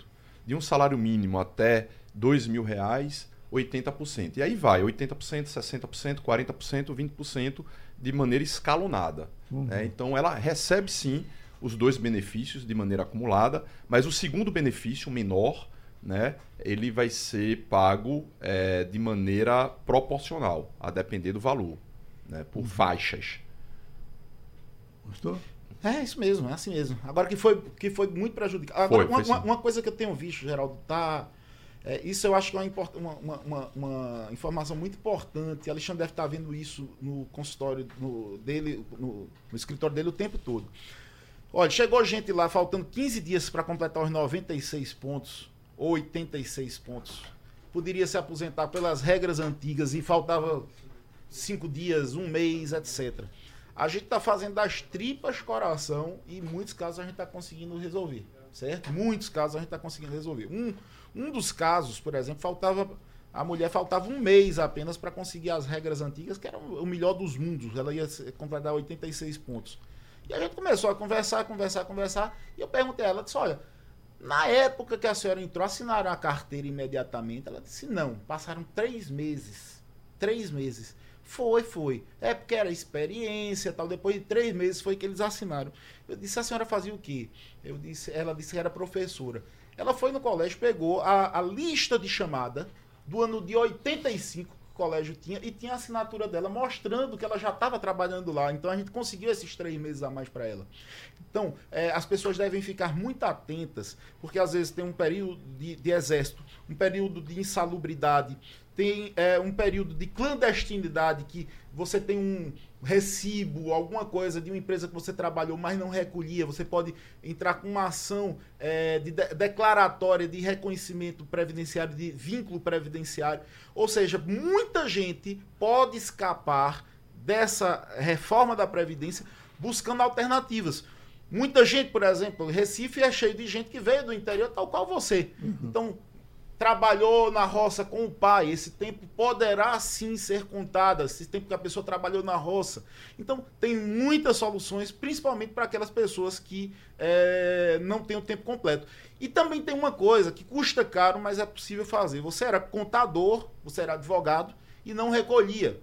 De um salário mínimo até dois mil reais, 80%. E aí vai, 80%, 60%, 40%, 20% de maneira escalonada. Né? Então ela recebe sim os dois benefícios de maneira acumulada, mas o segundo benefício, menor, né, ele vai ser pago eh, de maneira proporcional, a depender do valor, né, por faixas. gostou? É isso mesmo, é assim mesmo. Agora que foi, que foi muito prejudicado. Agora, Foi, uma, foi uma- uma coisa que eu tenho visto, Geraldo, tá. É, isso eu acho que é uma, uma- uma- uma informação muito importante. Alexandre deve estar vendo isso no consultório no- dele, no, no escritório dele o tempo todo. Olha, chegou gente lá faltando 15 dias para completar os 96 pontos, ou 86 pontos. Poderia se aposentar pelas regras antigas e faltava cinco dias, um mês, etc. A gente está fazendo das tripas coração e em muitos casos a gente está conseguindo resolver, certo? Muitos casos a gente está conseguindo resolver. Um, um dos casos, por exemplo, faltava a mulher faltava um mês apenas para conseguir as regras antigas, que era o melhor dos mundos. Ela ia completar 86 pontos. E a gente começou a conversar, conversar, conversar. E eu perguntei a ela, disse, olha, na época que a senhora entrou, assinaram a carteira imediatamente? Ela disse, não, passaram três meses. Três meses. Foi, foi. É porque era experiência tal. Depois de três meses foi que eles assinaram. Eu disse, a senhora fazia o quê? Eu disse, ela disse que era professora. Ela foi no colégio, pegou a, a lista de chamada do ano de 85, colégio tinha e tinha a assinatura dela mostrando que ela já estava trabalhando lá. Então a gente conseguiu esses três meses a mais para ela. Então, é, as pessoas devem ficar muito atentas, porque às vezes tem um período de, de exército, um período de insalubridade, tem é, um período de clandestinidade que você tem um recibo, alguma coisa de uma empresa que você trabalhou, mas não recolhia. Você pode entrar com uma ação é, de, de declaratória de reconhecimento previdenciário, de vínculo previdenciário. Ou seja, muita gente pode escapar dessa reforma da Previdência buscando alternativas. Muita gente, por exemplo, Recife é cheio de gente que veio do interior, tal qual você. Uhum. Então, trabalhou na roça com o pai, esse tempo poderá sim ser contado, esse tempo que a pessoa trabalhou na roça. Então, tem muitas soluções, principalmente para aquelas pessoas que é, não têm o tempo completo. E também tem uma coisa que custa caro, mas é possível fazer. Você era contador, você era advogado e não recolhia.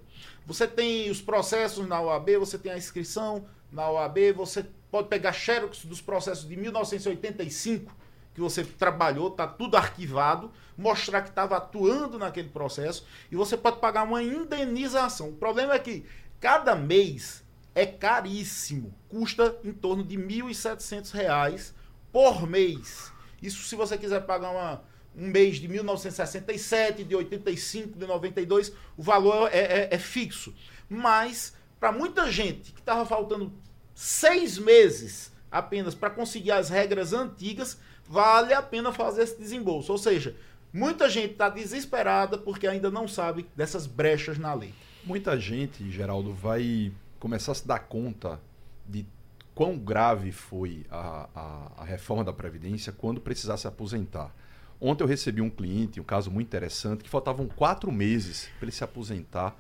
Você tem os processos na OAB, você tem a inscrição na OAB, você pode pegar xerox dos processos de 1985 que você trabalhou, está tudo arquivado, mostrar que estava atuando naquele processo e você pode pagar uma indenização. O problema é que cada mês é caríssimo, custa em torno de R$ 1.700 por mês. Isso se você quiser pagar uma, um mês de 1967, de 85, de 92, o valor é, é, é fixo. Mas, para muita gente que estava faltando seis meses apenas para conseguir as regras antigas, vale a pena fazer esse desembolso. Ou seja, muita gente está desesperada porque ainda não sabe dessas brechas na lei. Muita gente, Geraldo, vai começar a se dar conta de quão grave foi a, a, a reforma da Previdência quando precisar se aposentar. Ontem eu recebi um cliente, um caso muito interessante, que faltavam quatro meses para ele se aposentar,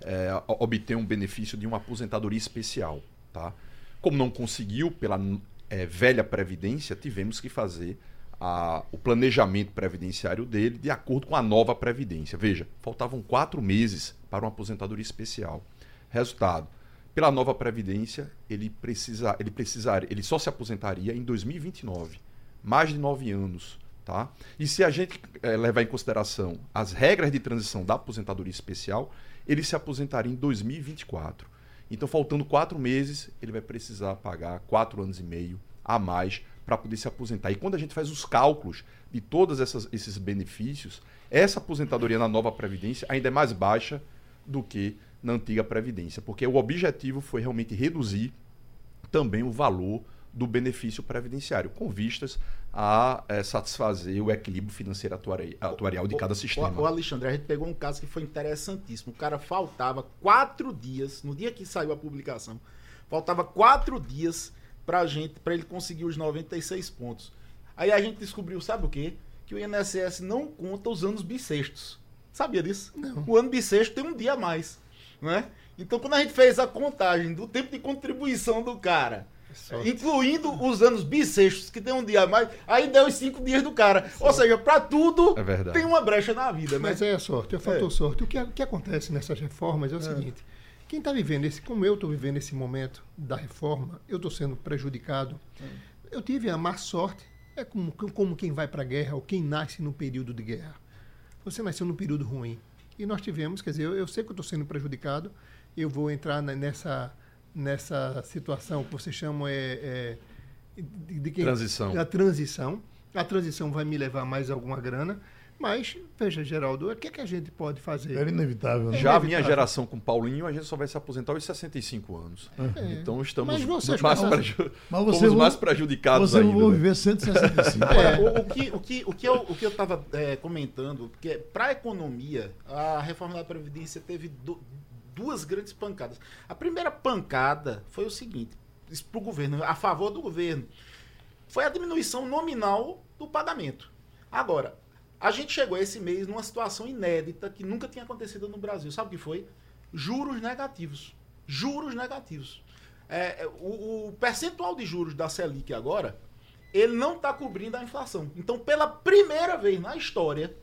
é, obter um benefício de uma aposentadoria especial. Tá? Como não conseguiu pela é, velha previdência, tivemos que fazer a, o planejamento previdenciário dele de acordo com a nova previdência. Veja, faltavam quatro meses para uma aposentadoria especial. Resultado: pela nova previdência, ele precisa, ele precisar, ele só se aposentaria em 2029, mais de nove anos. Tá? E se a gente é, levar em consideração as regras de transição da aposentadoria especial, ele se aposentaria em 2024. Então, faltando quatro meses, ele vai precisar pagar quatro anos e meio a mais para poder se aposentar. E quando a gente faz os cálculos de todos esses benefícios, essa aposentadoria na nova Previdência ainda é mais baixa do que na antiga Previdência, porque o objetivo foi realmente reduzir também o valor do benefício previdenciário, com vistas a é, satisfazer o equilíbrio financeiro atuarial, atuarial de cada sistema. O, o, Alexandre, a gente pegou um caso que foi interessantíssimo. O cara faltava quatro dias, no dia que saiu a publicação, faltava quatro dias pra gente, para ele conseguir os 96 pontos. Aí a gente descobriu, sabe o quê? Que o INSS não conta os anos bissextos. Sabia disso? Não. O ano bissexto tem um dia a mais, né? Então quando a gente fez a contagem do tempo de contribuição do cara, Sorte. Incluindo os anos bissextos, que tem um dia a mais, aí deu os cinco dias do cara. Ou seja, para tudo é tem uma brecha na vida, né? Mas é sorte, é fator é. sorte. O que, o que acontece nessas reformas é o é. seguinte: quem está vivendo esse, como eu estou vivendo esse momento da reforma, eu estou sendo prejudicado. É. Eu tive a má sorte, é como, como quem vai para a guerra ou quem nasce num período de guerra. Você nasceu num período ruim. E nós tivemos, quer dizer, eu, eu sei que eu estou sendo prejudicado, eu vou entrar nessa nessa situação que você chama é, é de, de quem, transição. A transição. A transição vai me levar mais alguma grana. Mas, veja, Geraldo, o que, é que a gente pode fazer? É inevitável. Né? Já a minha geração com Paulinho, a gente só vai se aposentar aos 65 anos. É. Então estamos mas vocês, mais, mas, preju mas você vão, mais prejudicados você ainda. Você vai viver 165. é. o, o, que, o, que, o, que eu, que estava é, comentando, porque para a economia, a reforma da Previdência teve do, duas grandes pancadas. A primeira pancada foi o seguinte, para o governo, a favor do governo, foi a diminuição nominal do pagamento. Agora, a gente chegou esse mês numa situação inédita que nunca tinha acontecido no Brasil. Sabe o que foi? Juros negativos. Juros negativos. É, é o, o percentual de juros da Selic agora, ele não está cobrindo a inflação. Então, pela primeira vez na história,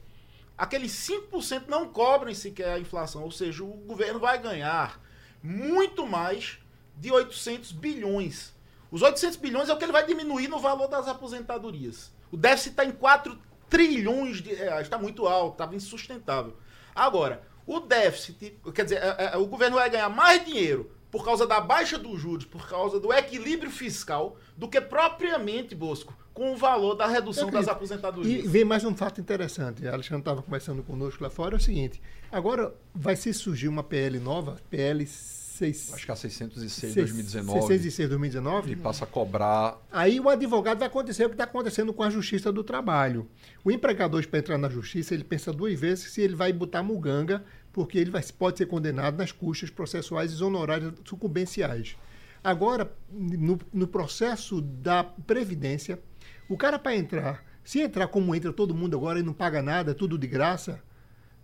aqueles 5% não cobrem sequer a inflação, ou seja, o governo vai ganhar muito mais de 800 bilhões. Os 800 bilhões é o que ele vai diminuir no valor das aposentadorias. O déficit está em 4 trilhões de reais, está muito alto, estava insustentável. Agora, o déficit, quer dizer, é, é, o governo vai ganhar mais dinheiro por causa da baixa dos juros, por causa do equilíbrio fiscal, do que propriamente, Bosco, com o valor da redução das aposentadorias. E vem mais um fato interessante. A Alexandre estava conversando conosco lá fora. É o seguinte: agora vai se surgir uma PL nova, PL 6, Acho que a 606 seis- 2019 606 2019. que passa a cobrar Aí o advogado vai acontecer o que está acontecendo com a Justiça do Trabalho. O empregador, para entrar na Justiça, ele pensa duas vezes se ele vai botar muganga, porque ele vai, pode ser condenado nas custas processuais e honorárias sucumbenciais. Agora, no, no processo da Previdência, o cara para entrar, se entrar como entra todo mundo agora e não paga nada, tudo de graça,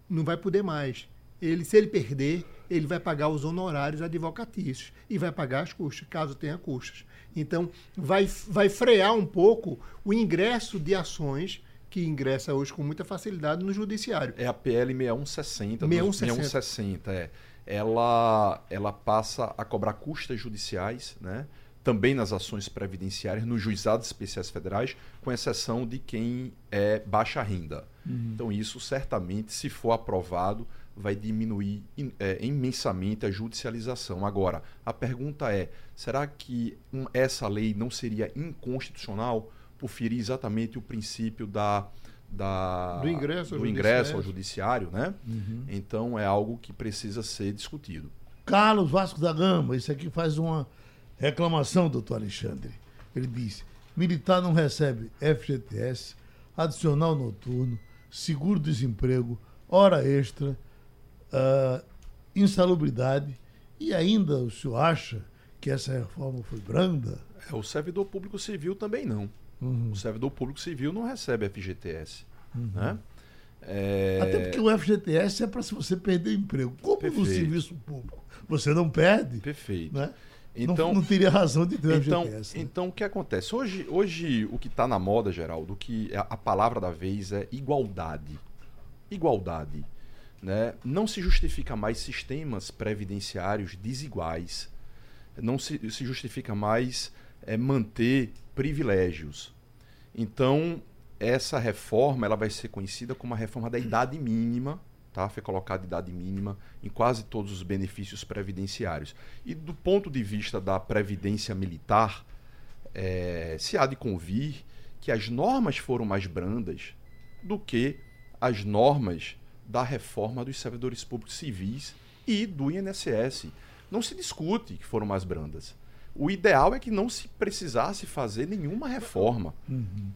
não vai poder mais. Ele, se ele perder, ele vai pagar os honorários advocatícios e vai pagar as custas, caso tenha custas. Então, vai, vai frear um pouco o ingresso de ações que ingressa hoje com muita facilidade no judiciário. É a PL 6160. 6160. 6160, é. Ela, ela passa a cobrar custas judiciais, né? Também nas ações previdenciárias, nos juizados especiais federais, com exceção de quem é baixa renda. Então, isso certamente, se for aprovado, vai diminuir im- é, imensamente a judicialização. Agora, a pergunta é: será que um- essa lei não seria inconstitucional por ferir exatamente o princípio da. da Do ingresso ao do ingresso ao judiciário. judiciário, né? Então é algo que precisa ser discutido. Carlos Vasco da Gama, isso aqui faz uma reclamação, doutor Alexandre. Ele diz: militar não recebe FGTS, adicional noturno, seguro-desemprego, hora extra, ah, insalubridade. E ainda o senhor acha que essa reforma foi branda? É, o servidor público civil também não. Uhum. O servidor público civil não recebe FGTS. Né? É, Até porque o FGTS é para se você perder emprego. Como no Perfeito. serviço público você não perde, Perfeito. né? Então, não, não teria razão de ter Então, né? então o que acontece? Hoje, hoje o que está na moda, Geraldo, que a, a palavra da vez é igualdade. Igualdade. Né? Não se justifica mais sistemas previdenciários desiguais. Não se, se justifica mais é, manter privilégios. Então, essa reforma ela vai ser conhecida como a reforma da idade mínima, tá? Foi colocada idade mínima em quase todos os benefícios previdenciários. E do ponto de vista da previdência militar, eh, se há de convir que as normas foram mais brandas do que as normas da reforma dos servidores públicos civis e do INSS. Não se discute que foram mais brandas. O ideal é que não se precisasse fazer nenhuma reforma,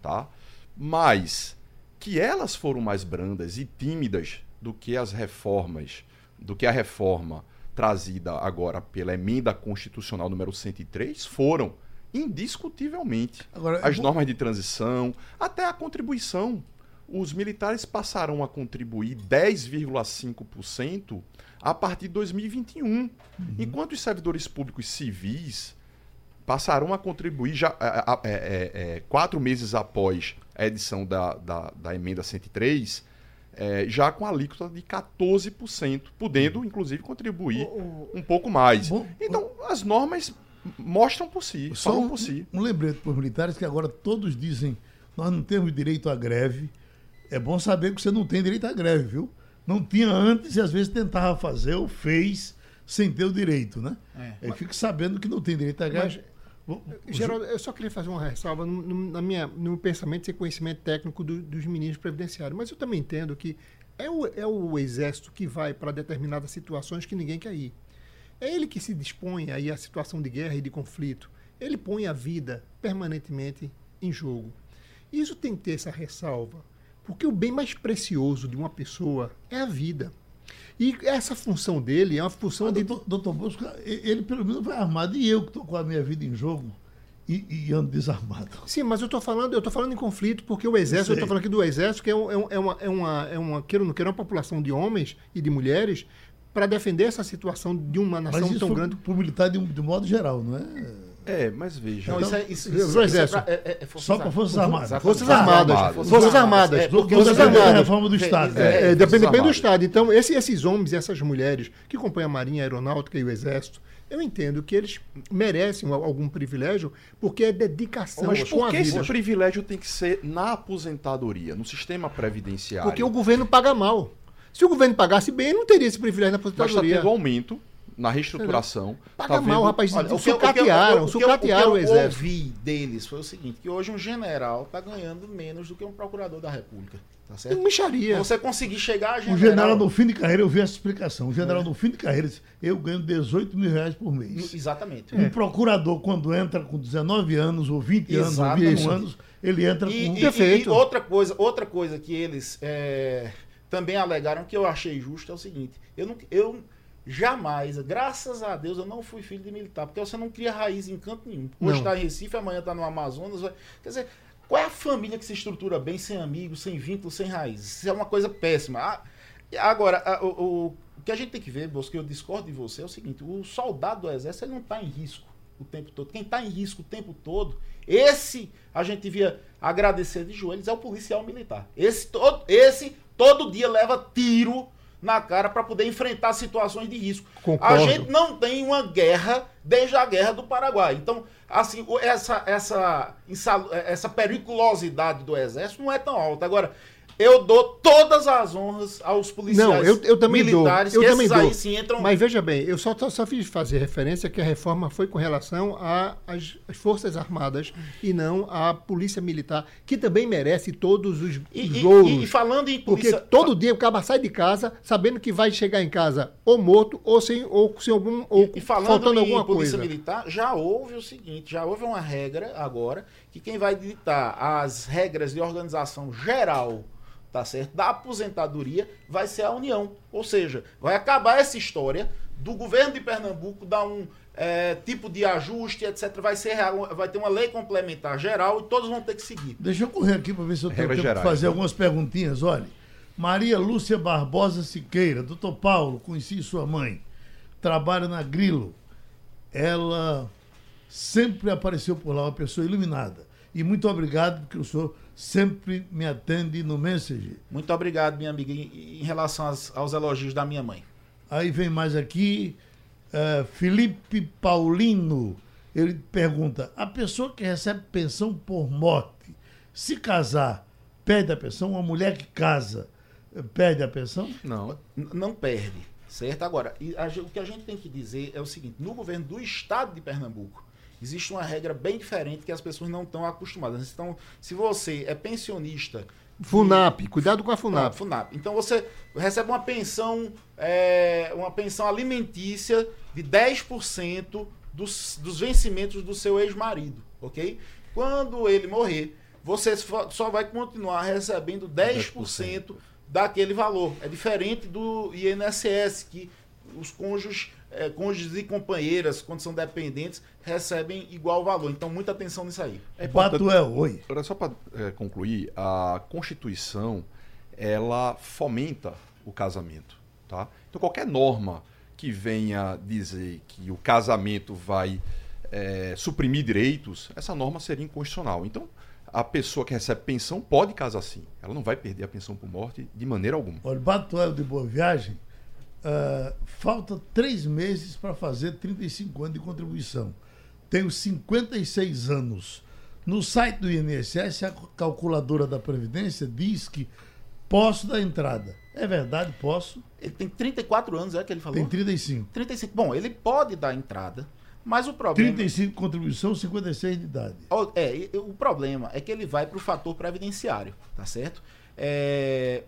tá? Mas que elas foram mais brandas e tímidas do que as reformas, do que a reforma trazida agora pela emenda constitucional número 103 foram indiscutivelmente. Agora, As eu- normas de transição, até a contribuição. Os militares passaram a contribuir 10,5% a partir de 2021, enquanto os servidores públicos civis passarão a contribuir já é, é, é, quatro meses após a edição da, da, da emenda 103, é, já com alíquota de 14%, podendo, inclusive, contribuir um pouco mais. Bom, Então, as normas mostram por si, Só falam um, por si. um lembrete para os militares que agora todos dizem nós não temos direito à greve. É bom saber que você não tem direito à greve, viu? Não tinha antes e às vezes tentava fazer ou fez sem ter o direito, né? É. Aí fica sabendo que não tem direito à greve. Vou- Geraldo, eu só queria fazer uma ressalva no, no- na minha, no meu pensamento sem conhecimento técnico do- dos ministros previdenciários. Mas eu também entendo que é o, é o exército que vai para determinadas situações que ninguém quer ir. É ele que se dispõe aí à situação de guerra e de conflito. Ele põe a vida permanentemente em jogo. Isso tem que ter essa ressalva, porque o bem mais precioso de uma pessoa é a vida. E essa função dele é uma função Mas, de. doutor, doutor Bosco, ele pelo menos vai armado. E eu que estou com a minha vida em jogo e, e ando desarmado. Sim, mas eu estou falando, eu tô falando em conflito porque o exército, eu estou falando aqui do exército, que é, um- é um- é uma, é uma, é uma, queira ou não queira, uma população de homens e de mulheres para defender essa situação de uma nação tão grande. para o militar de, um- de modo geral, não é? É, mas veja. Não, isso é, isso, o isso, isso é exército. pra- é- é- é Forças Só para Forças Armadas. Forças Armadas. Armadas. Forças Armadas. É, porque Forças você Depende da Armadas. reforma do Estado. É, É, Forças depende, depende do. Estado. Então, esse- esses homens e essas mulheres que compõem a Marinha, a Aeronáutica e o Exército, eu entendo que eles merecem al- algum privilégio porque é dedicação Mas com a por que esse privilégio tem que ser na aposentadoria, no sistema previdenciário? Porque o governo paga mal. Se o governo pagasse bem, ele não teria esse privilégio na Mas está aposentadoria. tendo aumento na reestruturação. Paga tá mal, vendo- rapaz. Olha, o que eu- o que eu- sucatearam, o sucatearam o que eu exército. ouvi deles foi o seguinte, que hoje um general está ganhando menos do que um procurador da República. Tá É certo? micharia. Você conseguir chegar a O general... general no fim de carreira, eu vi essa explicação. O general no fim de carreira eu ganho 18 mil reais por mês. Exatamente. Um procurador, quando entra com 19 anos, ou 20 anos, ou 21 Exatamente. anos, ele entra E, com... e- Perfeito. e outra coisa, outra coisa que eles é, também alegaram que eu achei justo é o seguinte: eu, não, eu jamais, graças a Deus, eu não fui filho de militar, porque você não cria raiz em canto nenhum. Hoje está em Recife, amanhã está no Amazonas. quer dizer, qual é a família que se estrutura bem sem amigos, sem vínculos, sem raízes? Isso é uma coisa péssima. Ah, Agora, o, o- que a gente tem que ver, Bosco, que eu discordo de você, é o seguinte: o soldado do exército ele não está em risco o tempo todo. Quem está em risco o tempo todo, esse a gente devia agradecer de joelhos, é o policial militar. Esse todo, esse todo dia leva tiro na cara para poder enfrentar situações de risco. Concordo. A gente não tem uma guerra desde a guerra do Paraguai. Então, assim, essa, essa, essa periculosidade do exército não é tão alta. Agora, eu dou todas as honras aos policiais Não, eu, eu também militares, dou. Eu que também esses dou. entram... Mas veja bem, eu só, só, só fiz fazer referência que a reforma foi com relação às Forças Armadas e não à Polícia Militar, que também merece todos os, E, os e- louros. e- e falando em Porque polícia... todo dia o cara sai de casa sabendo que vai chegar em casa ou morto ou sem, ou sem algum. Ou E falando faltando em alguma polícia coisa. militar, já houve o seguinte, já houve uma regra agora que quem vai ditar as regras de organização geral, tá certo, da aposentadoria vai ser a União. Ou seja, vai acabar essa história do governo de Pernambuco dar um é, tipo de ajuste, etc. Vai ser real- vai ter uma lei complementar geral e todos vão ter que seguir. Deixa eu correr aqui para ver se eu tenho tempo de gerais, fazer né? algumas perguntinhas. Olha, Maria Lúcia Barbosa Siqueira, doutor Paulo, conheci sua mãe, trabalha na Grilo. Ela sempre apareceu por lá, uma pessoa iluminada. E muito obrigado, porque o senhor sempre me atende no Messenger. Muito obrigado, minha amiga, em, relação às- aos elogios da minha mãe. Aí vem mais aqui, eh, Felipe Paulino. Ele pergunta: a pessoa que recebe pensão por morte, se casar, perde a pensão? Uma mulher que casa, perde a pensão? Não. Não perde, certo? Agora, e a o que a gente tem que dizer é o seguinte: no governo do estado de Pernambuco, existe uma regra bem diferente que as pessoas não estão acostumadas. Então, se você é pensionista. FUNAP, cuidado com a Funap. FUNAP. Funap. Então você recebe uma pensão, é, uma pensão alimentícia de 10% dos, dos vencimentos do seu ex-marido, ok? Quando ele morrer, você só vai continuar recebendo 10% daquele valor. É diferente do INSS, que os cônjuges, é, cônjuges e companheiras, quando são dependentes, recebem igual valor. Então, muita atenção nisso aí. É importante- Batuel, oi. Agora, só para concluir, a Constituição ela fomenta o casamento, tá? Então qualquer norma que venha dizer que o casamento vai eh, suprimir direitos, essa norma seria inconstitucional. Então a pessoa que recebe pensão pode casar sim, ela não vai perder a pensão por morte de maneira alguma. Olha, Batuel de Boa Viagem, ah, falta três meses para fazer 35 anos de contribuição. Tenho 56 anos. No site do INSS, a calculadora da Previdência diz que posso dar entrada. É verdade, posso. Ele tem 34 anos, é que ele falou? Tem 35. 35. Bom, ele pode dar entrada, mas o problema. 35 de contribuição, 56 de idade. É, o problema é que ele vai para o fator previdenciário, tá certo? É,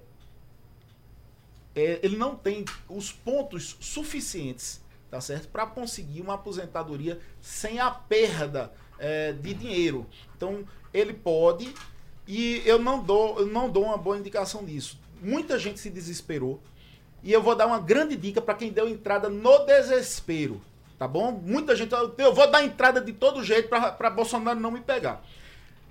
é, ele não tem os pontos suficientes, tá certo, para conseguir uma aposentadoria sem a perda é, de dinheiro. Então, ele pode e eu não dou, eu não dou uma boa indicação disso. Muita gente se desesperou e eu vou dar uma grande dica para quem deu entrada no desespero, tá bom? Muita gente, eu- vou dar entrada de todo jeito para Bolsonaro não me pegar.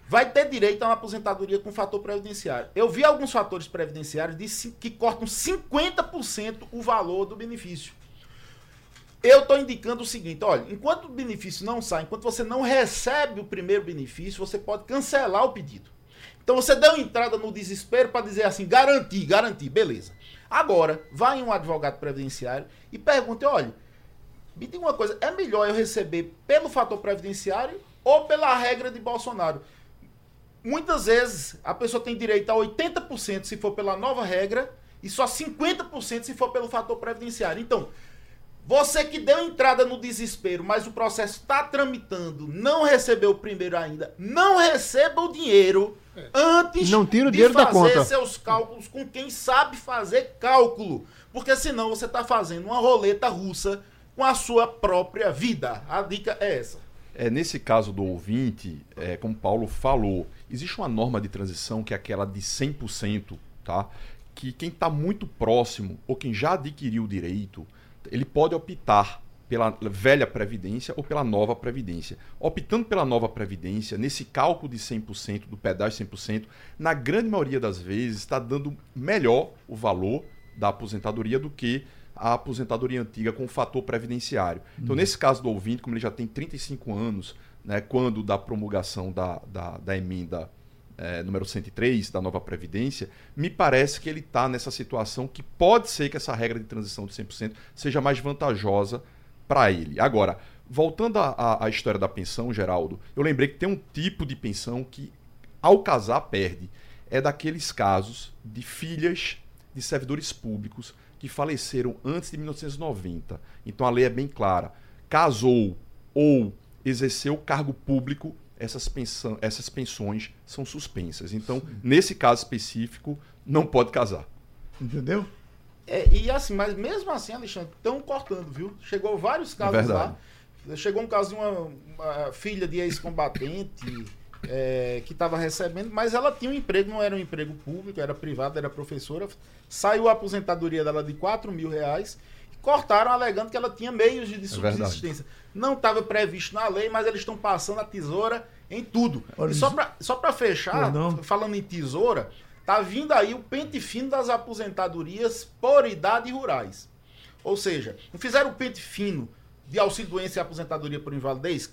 Vai ter direito a uma aposentadoria com fator previdenciário. Eu vi alguns fatores previdenciários de que cortam 50% o valor do benefício. Eu estou indicando o seguinte: olha, enquanto o benefício não sai, enquanto você não recebe o primeiro benefício, você pode cancelar o pedido. Então você deu entrada no desespero para dizer assim, garantir, garantir, beleza. Agora, vai em um advogado previdenciário e pergunte, olha, me diga uma coisa, é melhor eu receber pelo fator previdenciário ou pela regra de Bolsonaro? Muitas vezes a pessoa tem direito a 80% se for pela nova regra E só 50% se for pelo fator previdenciário. Então, você que deu entrada no desespero, mas o processo está tramitando, não recebeu o primeiro ainda, não receba o dinheiro antes Não tira o de dinheiro da fazer conta. seus cálculos com quem sabe fazer cálculo. Porque senão você está fazendo uma roleta russa com a sua própria vida. A dica é essa. É, nesse caso do ouvinte, é, como Paulo falou, existe uma norma de transição que é aquela de 100%, tá? Que quem está muito próximo ou quem já adquiriu o direito, ele pode optar pela velha previdência ou pela nova previdência. Optando pela nova previdência, nesse cálculo de 100% do pedágio 100%, na grande maioria das vezes está dando melhor o valor da aposentadoria do que a aposentadoria antiga com o fator previdenciário. Então, nesse caso do ouvinte, como ele já tem 35 anos, né, quando da promulgação da, da, da emenda eh, número 103 da nova Previdência, me parece que ele está nessa situação que pode ser que essa regra de transição de 100% seja mais vantajosa para ele. Agora, voltando à história da pensão, Geraldo, eu lembrei que tem um tipo de pensão que, ao casar, perde. É daqueles casos de filhas de servidores públicos que faleceram antes de 1990. Então a lei é bem clara. Casou ou exerceu cargo público, essas, pensão, essas pensões são suspensas. Então, nesse caso específico, não pode casar. Entendeu? É, e assim, mas mesmo assim, Alexandre, estão cortando, viu? Chegou vários casos verdade. lá. Chegou um caso de uma, uma filha de ex-combatente é, que estava recebendo, mas ela tinha um emprego, não era um emprego público, era privado, era professora. Saiu a aposentadoria dela de 4 mil reais e cortaram alegando que ela tinha meios de É subsistência. não estava previsto na lei, mas eles estão passando a tesoura em tudo. Olha, e só para só pra fechar, falando em tesoura, tá vindo aí o pente fino das aposentadorias por idade rurais. Ou seja, não fizeram o pente fino de auxílio doença e aposentadoria por invalidez?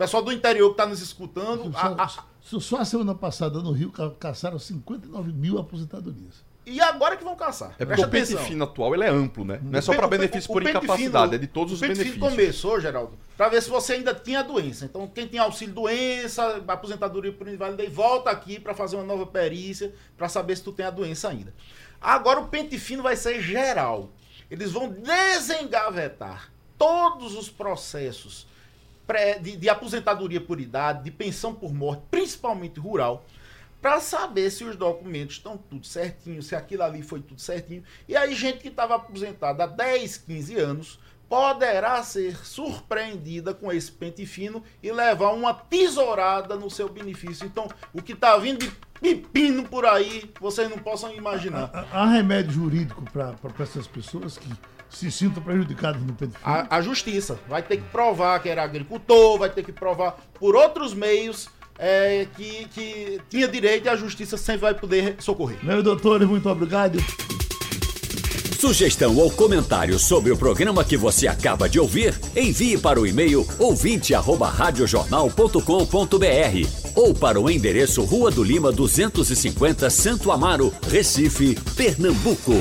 Pessoal do interior que está nos escutando, Só, a- a- só- a semana passada no Rio ca- caçaram 59 mil aposentadorias. e agora que vão caçar. É porque o pente fino atual ele é amplo, né? Não é só O para o benefício o por incapacidade, fino- é de todos os o pente fino benefícios. começou, Geraldo, para ver se você ainda tinha doença. Então, quem tem auxílio doença, aposentadoria por invalidez, volta aqui para fazer uma nova perícia para saber se tu tem a doença ainda. Agora o pente fino vai ser geral. Eles vão desengavetar todos os processos de, de aposentadoria por idade, de pensão por morte, principalmente rural, para saber se os documentos estão tudo certinho, se aquilo ali foi tudo certinho. E aí, gente que estava aposentada há 10, 15 anos poderá ser surpreendida com esse pente fino e levar uma tesourada no seu benefício. Então, o que está vindo de pepino por aí, vocês não possam imaginar. Há há remédio jurídico para essas pessoas que se sintam prejudicadas no pente fino? A, a justiça vai ter que provar que era agricultor, vai ter que provar por outros meios é, que, que tinha direito e a justiça sempre vai poder socorrer. Meu doutor, muito obrigado. Sugestão ou comentário sobre o programa que você acaba de ouvir, envie para o e-mail ouvinte@radiojornal.com.br ou para o endereço Rua do Lima 250, Santo Amaro, Recife, Pernambuco.